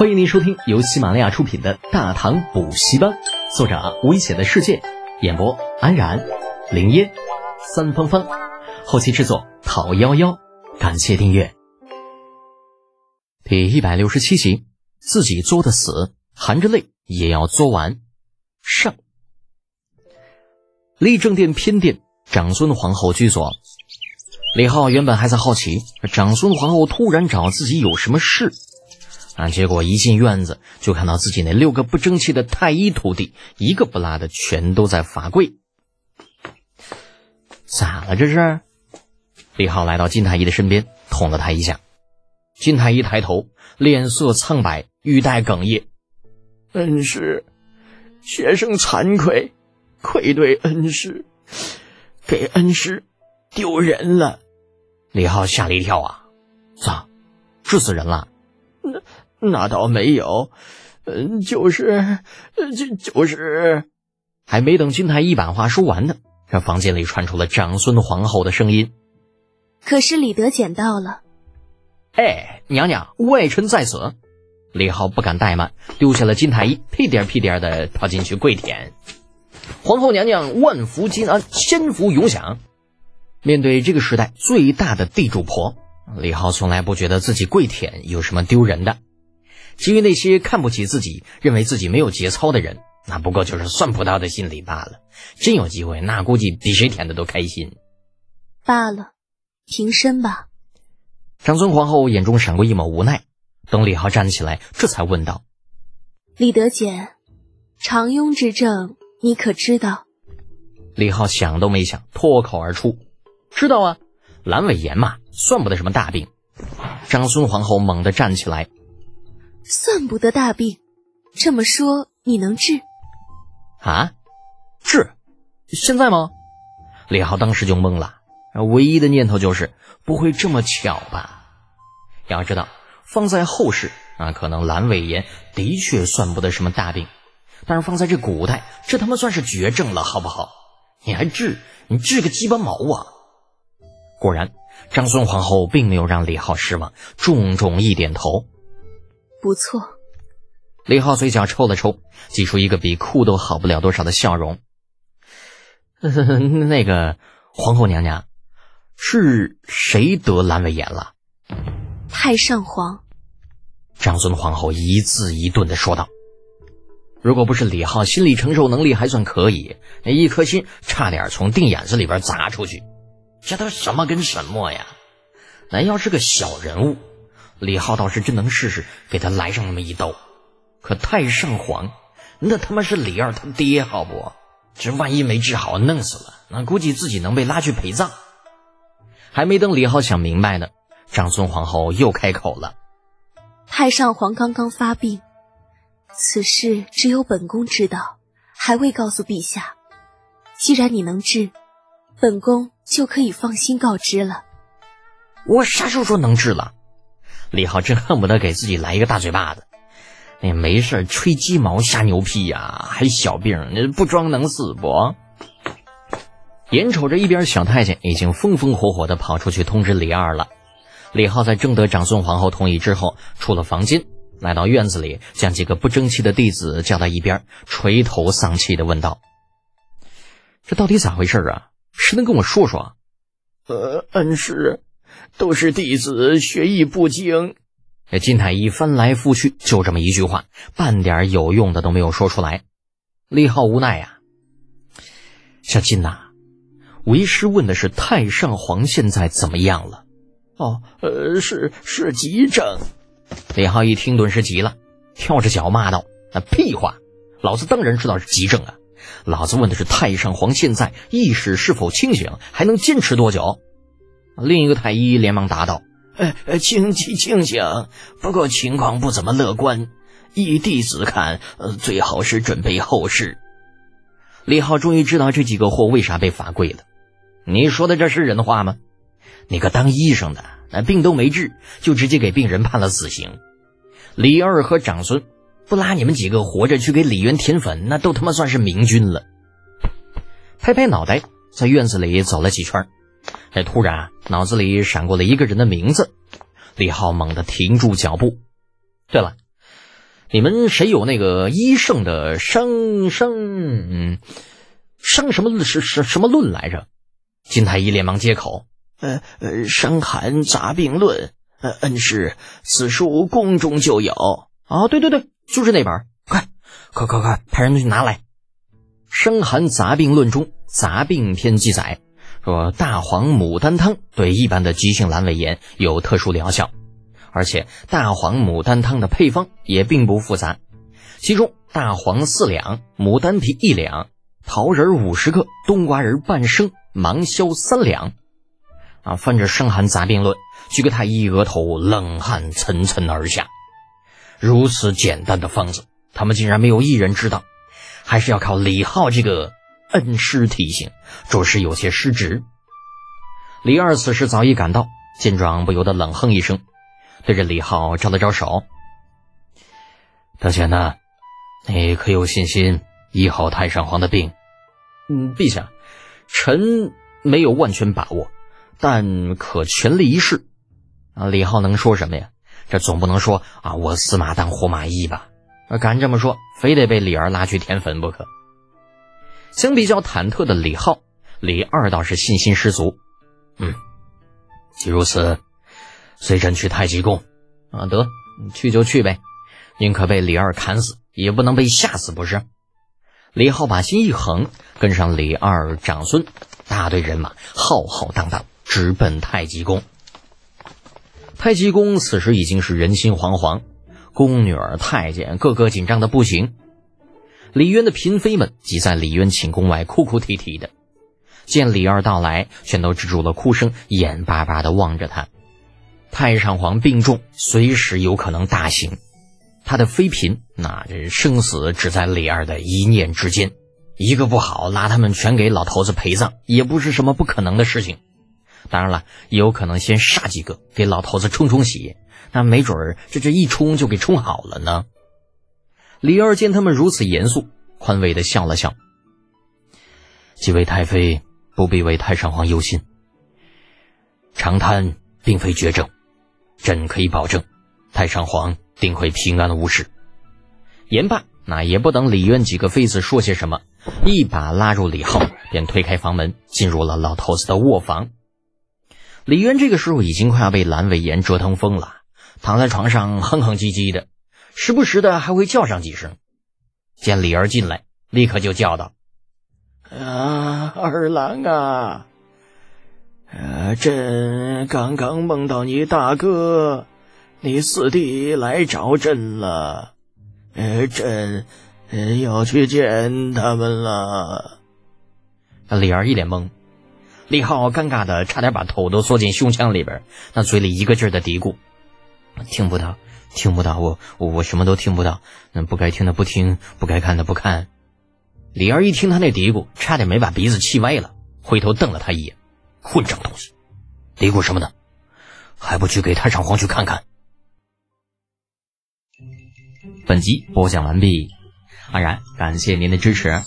欢迎您收听由喜马拉雅出品的《大唐补习班》，作者危险的世界，演播安然、林烟、三芳芳，后期制作讨幺幺，感谢订阅。第一百六十七集，自己作的死，含着泪也要作完。上，立正殿偏殿，长孙皇后居所。李浩原本还在好奇，长孙皇后突然找自己有什么事。啊！结果一进院子，就看到自己那六个不争气的太医徒弟，一个不落的全都在罚跪。咋了这是？李浩来到金太医的身边，捅了他一下。金太医抬头，脸色苍白，语带哽咽：“恩师，学生惭愧，愧对恩师，给恩师丢人了。”李浩吓了一跳啊！咋，治死人了？那。倒没有，嗯，就是，就就是，还没等金太医把话说完呢，这房间里传出了长孙皇后的声音：“可是李德捡到了。”哎，娘娘，外臣在此。李浩不敢怠慢，丢下了金太医，屁颠屁颠的跑进去跪舔。皇后娘娘万福金安，千福永享。面对这个时代最大的地主婆，李浩从来不觉得自己跪舔有什么丢人的。至于那些看不起自己、认为自己没有节操的人，那不过就是算不到的心理罢了。真有机会，那估计比谁舔的都开心。罢了，平身吧。长孙皇后眼中闪过一抹无奈，等李浩站起来，这才问道：“李德简，长庸之症，你可知道？”李浩想都没想，脱口而出：“知道啊，阑尾炎嘛，算不得什么大病。”长孙皇后猛地站起来。算不得大病，这么说你能治？啊，治？现在吗？李浩当时就懵了，唯一的念头就是不会这么巧吧？要知道，放在后世啊，可能阑尾炎的确算不得什么大病，但是放在这古代，这他妈算是绝症了，好不好？你还治？你治个鸡巴毛啊！果然，长孙皇后并没有让李浩失望，重重一点头。不错，李浩嘴角抽了抽，挤出一个比哭都好不了多少的笑容。那个皇后娘娘，是谁得阑尾炎了？太上皇。长孙皇后一字一顿的说道：“如果不是李浩心理承受能力还算可以，那一颗心差点从腚眼子里边砸出去。这都什么跟什么呀？那要是个小人物。”李浩倒是真能试试给他来上那么一刀，可太上皇，那他妈是李二他爹，好不？这万一没治好，弄死了，那估计自己能被拉去陪葬。还没等李浩想明白呢，长孙皇后又开口了：“太上皇刚刚发病，此事只有本宫知道，还未告诉陛下。既然你能治，本宫就可以放心告知了。”我啥时候说能治了？李浩真恨不得给自己来一个大嘴巴子！那没事吹鸡毛瞎牛屁呀，还小病，那不装能死不？眼瞅着一边小太监已经风风火火的跑出去通知李二了，李浩在征得长孙皇后同意之后，出了房间，来到院子里，将几个不争气的弟子叫到一边，垂头丧气的问道：“这到底咋回事啊？谁能跟我说说？”呃，恩师。都是弟子学艺不精。金太医翻来覆去就这么一句话，半点有用的都没有说出来。李浩无奈呀，小金呐，为师问的是太上皇现在怎么样了？哦，呃，是是急症。李浩一听，顿时急了，跳着脚骂道：“那屁话！老子当然知道是急症啊！老子问的是太上皇现在意识是否清醒，还能坚持多久？”另一个太医连忙答道：“呃，清清清醒，不过情况不怎么乐观。依弟子看，呃，最好是准备后事。”李浩终于知道这几个货为啥被罚跪了。你说的这是人话吗？你个当医生的，那病都没治，就直接给病人判了死刑。李二和长孙不拉你们几个活着去给李渊填坟，那都他妈算是明君了。拍拍脑袋，在院子里走了几圈。哎，突然脑子里闪过了一个人的名字，李浩猛地停住脚步。对了，你们谁有那个医圣的伤伤嗯伤什么论是是什么论来着？金太医连忙接口：“呃呃，《伤寒杂病论》。呃，恩师，此书宫中就有。哦，对对对，就是那本。快，快快快，派人去拿来。”《伤寒杂病论》中杂病篇记载说，大黄牡丹汤对一般的急性阑尾炎有特殊疗效。而且大黄牡丹汤的配方也并不复杂，其中大黄四两，牡丹皮一两，桃仁五十克，冬瓜仁半升，芒硝三两。啊，翻着《伤寒杂病论》，举个太医额头冷汗涔涔而下。如此简单的方子，他们竟然没有一人知道，还是要靠李浩这个恩师提醒，着实有些失职。李二此时早已赶到，见状不由得冷哼一声。对着李浩招了招手，德贤呐，你可有信心医好太上皇的病？嗯，陛下，臣没有万全把握，但可全力一试。啊，李浩能说什么呀？这总不能说啊，我死马当活马医吧？敢这么说，非得被李二拉去填坟不可。相比较忐忑的李浩，李二倒是信心十足。嗯，既如此。随朕去太极宫，啊，得去就去呗，宁可被李二砍死，也不能被吓死，不是？李浩把心一横，跟上李二长孙，大队人马浩浩荡荡直奔太极宫。太极宫此时已经是人心惶惶，宫女儿、太监个个紧张的不行。李渊的嫔妃们挤在李渊寝宫外哭哭啼啼的，见李二到来，全都止住了哭声，眼巴巴的望着他。太上皇病重，随时有可能大刑。他的妃嫔，那这生死只在李二的一念之间，一个不好，拉他们全给老头子陪葬，也不是什么不可能的事情。当然了，也有可能先杀几个，给老头子冲冲喜，那没准儿这这一冲就给冲好了呢。李二见他们如此严肃，宽慰的笑了笑：“几位太妃不必为太上皇忧心，长叹并非绝症。”朕可以保证，太上皇定会平安无事。言罢，那也不等李渊几个妃子说些什么，一把拉住李浩，便推开房门，进入了老头子的卧房。李渊这个时候已经快要被阑尾炎折腾疯了，躺在床上哼哼唧唧的，时不时的还会叫上几声。见李儿进来，立刻就叫道：“啊，二郎啊！”呃，朕刚刚梦到你大哥、你四弟来找朕了，呃，朕要去见他们了。李儿一脸懵，李浩尴尬的差点把头都缩进胸腔里边，那嘴里一个劲儿的嘀咕：“听不到，听不到，我我我什么都听不到，那不该听的不听，不该看的不看。”李二一听他那嘀咕，差点没把鼻子气歪了，回头瞪了他一眼。混账东西，嘀咕什么呢？还不去给太上皇去看看？本集播讲完毕，安然感谢您的支持。